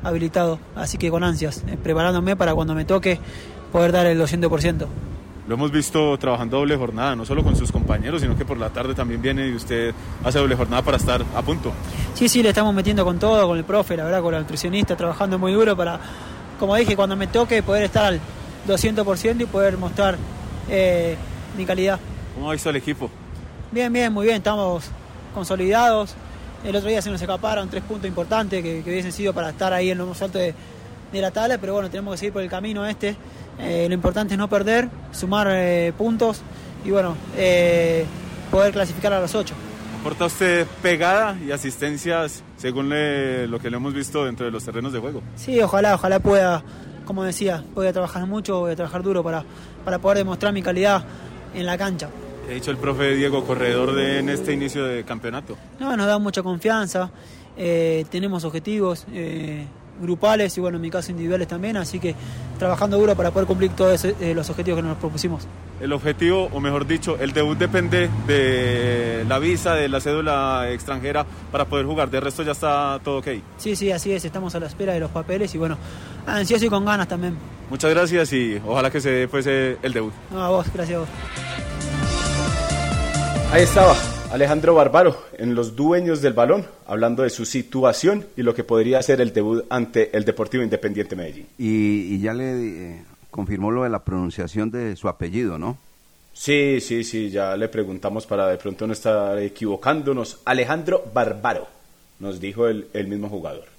habilitado. Así que con ansias, eh, preparándome para cuando me toque poder dar el 200%. Lo hemos visto trabajando doble jornada, no solo con sus compañeros, sino que por la tarde también viene y usted hace doble jornada para estar a punto. Sí, sí, le estamos metiendo con todo, con el profe, la verdad, con la nutricionista, trabajando muy duro para, como dije, cuando me toque poder estar al 200% y poder mostrar eh, mi calidad. ¿Cómo ha visto el equipo? Bien, bien, muy bien, estamos consolidados. El otro día se nos escaparon tres puntos importantes que, que hubiesen sido para estar ahí en lo más alto de, de la tabla, pero bueno, tenemos que seguir por el camino este. Eh, lo importante es no perder, sumar eh, puntos y bueno, eh, poder clasificar a los ocho. Aporta usted pegada y asistencias según le- lo que le hemos visto dentro de los terrenos de juego. Sí, ojalá, ojalá pueda, como decía, voy a trabajar mucho, voy a trabajar duro para, para poder demostrar mi calidad en la cancha. Ha dicho el profe Diego Corredor de, en este inicio de campeonato. No, nos da mucha confianza, eh, tenemos objetivos eh, grupales y bueno, en mi caso individuales también, así que trabajando duro para poder cumplir todos ese- eh, los objetivos que nos propusimos. El objetivo, o mejor dicho, el debut depende de la visa, de la cédula extranjera para poder jugar. De resto ya está todo ok. Sí, sí, así es, estamos a la espera de los papeles y bueno, ansioso y con ganas también. Muchas gracias y ojalá que se dé pues, el debut. No, a vos, gracias a vos. Ahí estaba Alejandro Barbaro en los dueños del balón, hablando de su situación y lo que podría ser el debut ante el Deportivo Independiente Medellín. Y, y ya le eh, confirmó lo de la pronunciación de su apellido, ¿no? Sí, sí, sí, ya le preguntamos para de pronto no estar equivocándonos. Alejandro Barbaro, nos dijo el, el mismo jugador.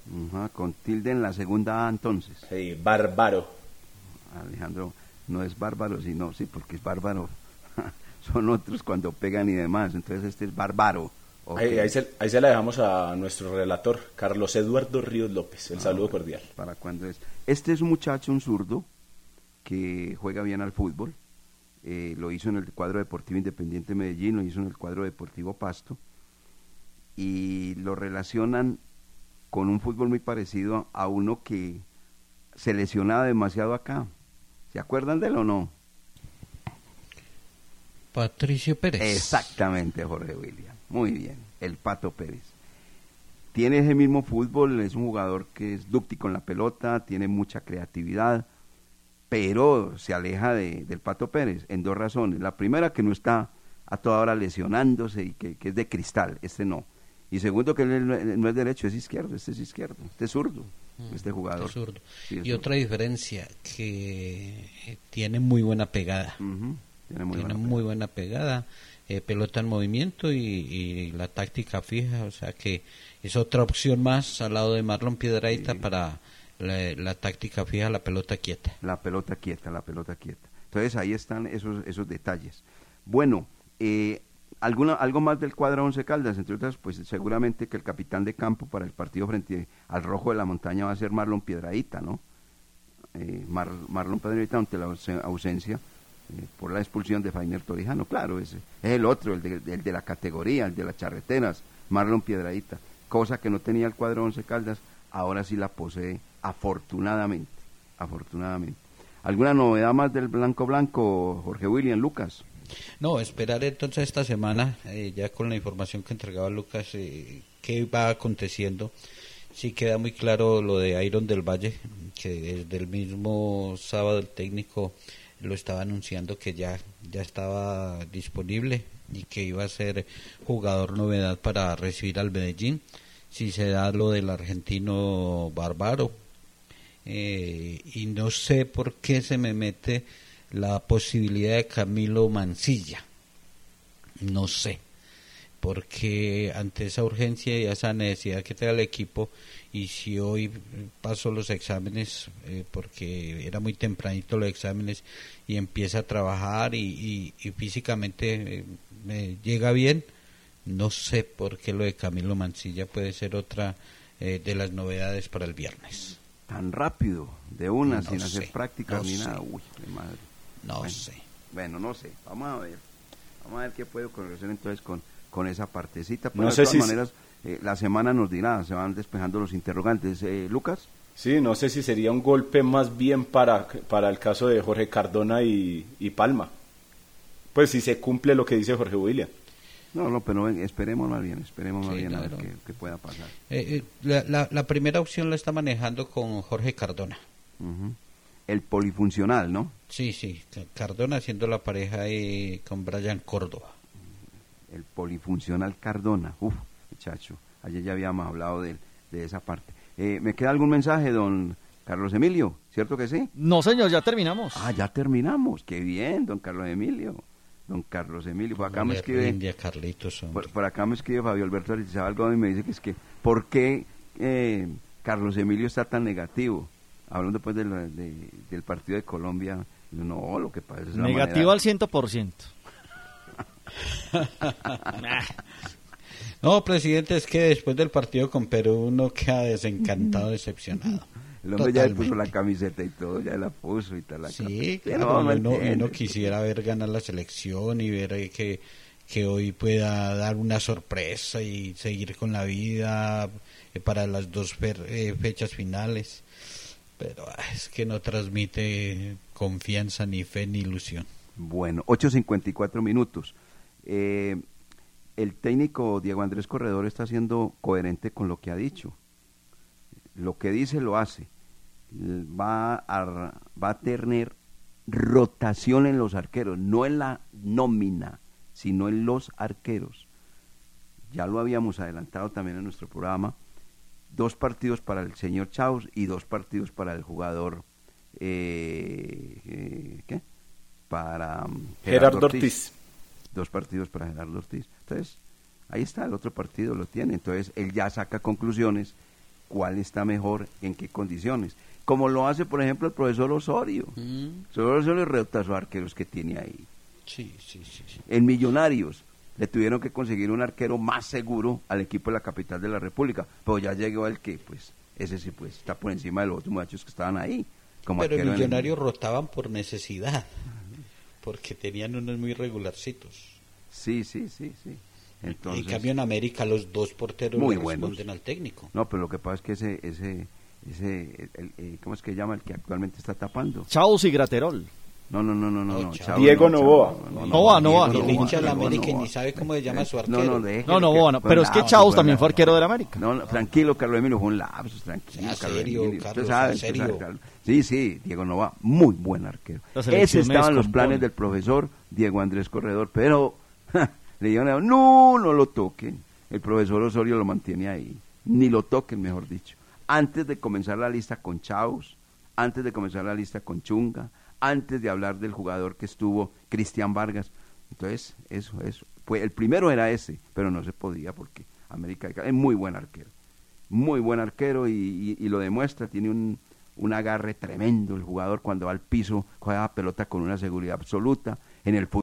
Con tilde en la segunda A entonces. Sí, Bárbaro. Alejandro, no es bárbaro, sino, sí, porque es bárbaro. Son otros cuando pegan y demás. Entonces este es bárbaro. Ahí, ahí se, ahí se la dejamos a nuestro relator, Carlos Eduardo Ríos López. El Ah, saludo bueno, cordial. ¿Para cuándo es? Este es un muchacho, un zurdo, que juega bien al fútbol. Eh, lo hizo en el cuadro deportivo Independiente Medellín, lo hizo en el cuadro deportivo Pasto. Y lo relacionan con un fútbol muy parecido a uno que se lesionaba demasiado acá. ¿Se acuerdan de él o no? Patricio Pérez. Exactamente, Jorge William. Muy bien, el Pato Pérez. Tiene ese mismo fútbol, es un jugador que es dúctico en la pelota, tiene mucha creatividad, pero se aleja de- del Pato Pérez en dos razones. La primera, que no está a toda hora lesionándose y que, que es de cristal, este no. Y segundo, que él no- no es derecho, es izquierdo, este es izquierdo, este es zurdo, este jugador. Es zurdo. Sí, es y zurdo. otra diferencia, que tiene muy buena pegada. Tiene muy Tiene buena muy buena pegada, eh, pelota en movimiento y, y la táctica fija, o sea que es otra opción más al lado de Marlon Piedraíta para la, la táctica fija, la pelota quieta. La pelota quieta, la pelota quieta. Entonces ahí están esos, esos detalles. Bueno, eh, alguna, algo más del cuadro Once Caldas, entre otras, pues seguramente que el capitán de campo para el partido frente al Rojo de la Montaña va a ser Marlon Piedradita, ¿no? Eh, Mar- Marlon Piedradita ante la ause- ausencia por la expulsión de Fainer Torijano, claro, es, es el otro, el de, el de la categoría, el de las charreteras, Marlon Piedradita, cosa que no tenía el cuadro Once Caldas, ahora sí la posee afortunadamente, afortunadamente. ¿Alguna novedad más del Blanco Blanco, Jorge William, Lucas? No, esperar entonces esta semana, eh, ya con la información que entregaba Lucas, eh, qué va aconteciendo. Sí queda muy claro lo de Iron del Valle, que desde el mismo sábado el técnico lo estaba anunciando que ya, ya estaba disponible y que iba a ser jugador novedad para recibir al Medellín. Si se da lo del argentino Bárbaro, eh, y no sé por qué se me mete la posibilidad de Camilo Mancilla. No sé, porque ante esa urgencia y esa necesidad que trae el equipo, y si hoy paso los exámenes, eh, porque era muy tempranito los exámenes, y empieza a trabajar y, y- y físicamente eh, me llega bien, no sé por qué lo de Camilo Mancilla puede ser otra eh, de las novedades para el viernes. Tan rápido, de una, No sin hacer prácticas no ni sé. nada. Uy, qué madre. No Bueno, sé. Bueno, no sé. Vamos a ver. Vamos a ver qué puede ocurrir entonces con, con esa partecita. Pero No de todas si- maneras, eh, la semana nos dirá, se van despejando los interrogantes. Eh, Lucas. Sí, no sé si sería un golpe más bien para, para el caso de Jorge Cardona y, y Palma. Pues si se cumple lo que dice Jorge William. No, no, pero esperemos más bien, esperemos más Sí, bien a ver no. qué, qué pueda pasar. Eh, eh, la, la- la primera opción la está manejando con Jorge Cardona. El polifuncional, ¿no? Sí, sí, Ca- Cardona haciendo la pareja ahí con Brian Córdoba. El polifuncional Cardona. Uf, muchacho. Ayer ya habíamos hablado de, de esa parte. Eh, ¿Me queda algún mensaje, don Carlos Emilio? ¿Cierto que sí? No, señor, ya terminamos. Ah, ya terminamos. Qué bien, don Carlos Emilio. Don Carlos Emilio. Por acá me escribe. Carlitos. Por, por acá me escribe Fabio Alberto Arizabalgo y me dice que es que, ¿por qué eh, Carlos Emilio está tan negativo? Hablando pues del, de- del partido de Colombia. No, lo que pasa es Negativo manera- al 100%. No, presidente, es que después del partido con Perú uno queda desencantado, decepcionado. El hombre ya le puso la camiseta y todo, ya la puso y tal. la Sí, claro, no, no uno, uno quisiera ver ganar la selección y ver que, que hoy pueda dar una sorpresa y seguir con la vida eh, para las dos eh, fechas finales. Pero ah, es que no transmite confianza, ni fe, ni ilusión. Bueno, 8.54 minutos. Eh, el técnico Diego Andrés Corredor está siendo coherente con lo que ha dicho. Lo que dice lo hace. Va a, va a tener rotación en los arqueros, no en la nómina, sino en los arqueros. Ya lo habíamos adelantado también en nuestro programa. Dos partidos para el señor Chaus y dos partidos para el jugador. eh, eh, ¿Qué? Para um, Gerardo Ortiz. Dos partidos para Gerardo Ortiz. Entonces, ahí está, el otro partido lo tiene. Entonces, él ya saca conclusiones, cuál está mejor, en qué condiciones. Como lo hace, por ejemplo, el profesor Osorio. El profesor Osorio rota a sus arqueros que tiene ahí. Sí, sí, sí. sí. En Millonarios le tuvieron que conseguir un arquero más seguro al equipo de la capital de la República. Pero ya llegó el que, pues, ese sí, pues, está por encima de los otros muchachos que estaban ahí. Como Pero Millonarios rotaban por necesidad, porque tenían unos muy regularcitos. Sí, sí, sí, sí. Entonces, en cambio en América los dos porteros Muy buenos. responden al técnico. No, pero lo que pasa es que ese, ese, ese, el- el- ¿cómo es que llama el que actualmente está tapando? Chaus y Graterol. No, no, no, no, no. no, Chao, Diego no, Novoa. No, no, Novoa, Novoa, el hincha de la Novoa, América y Novoa. ni sabe cómo se llama su arquero. No, no, deje No, no, bueno, fue pero es que fue también fue arquero del América. No, no, tranquilo, Carlos Emilio, fue un lapsus, tranquilo. Carlos serio, Emilio. Carlos, Usted sabe, Sí, sí, Diego Nova, muy buen arquero. Ese me estaba en los planes del profesor Diego Andrés Corredor, pero ja, le dijeron, no, no lo toquen. El profesor Osorio lo mantiene ahí. Ni lo toquen, mejor dicho. Antes de comenzar la lista con Chaus, antes de comenzar la lista con Chunga, antes de hablar del jugador que estuvo, Cristian Vargas. Entonces, eso, eso. Pues el primero era ese, pero no se podía porque América es muy buen arquero. Muy buen arquero y, y- y lo demuestra. Tiene un, un agarre tremendo el jugador cuando va al piso, juega la pelota con una seguridad absoluta. En el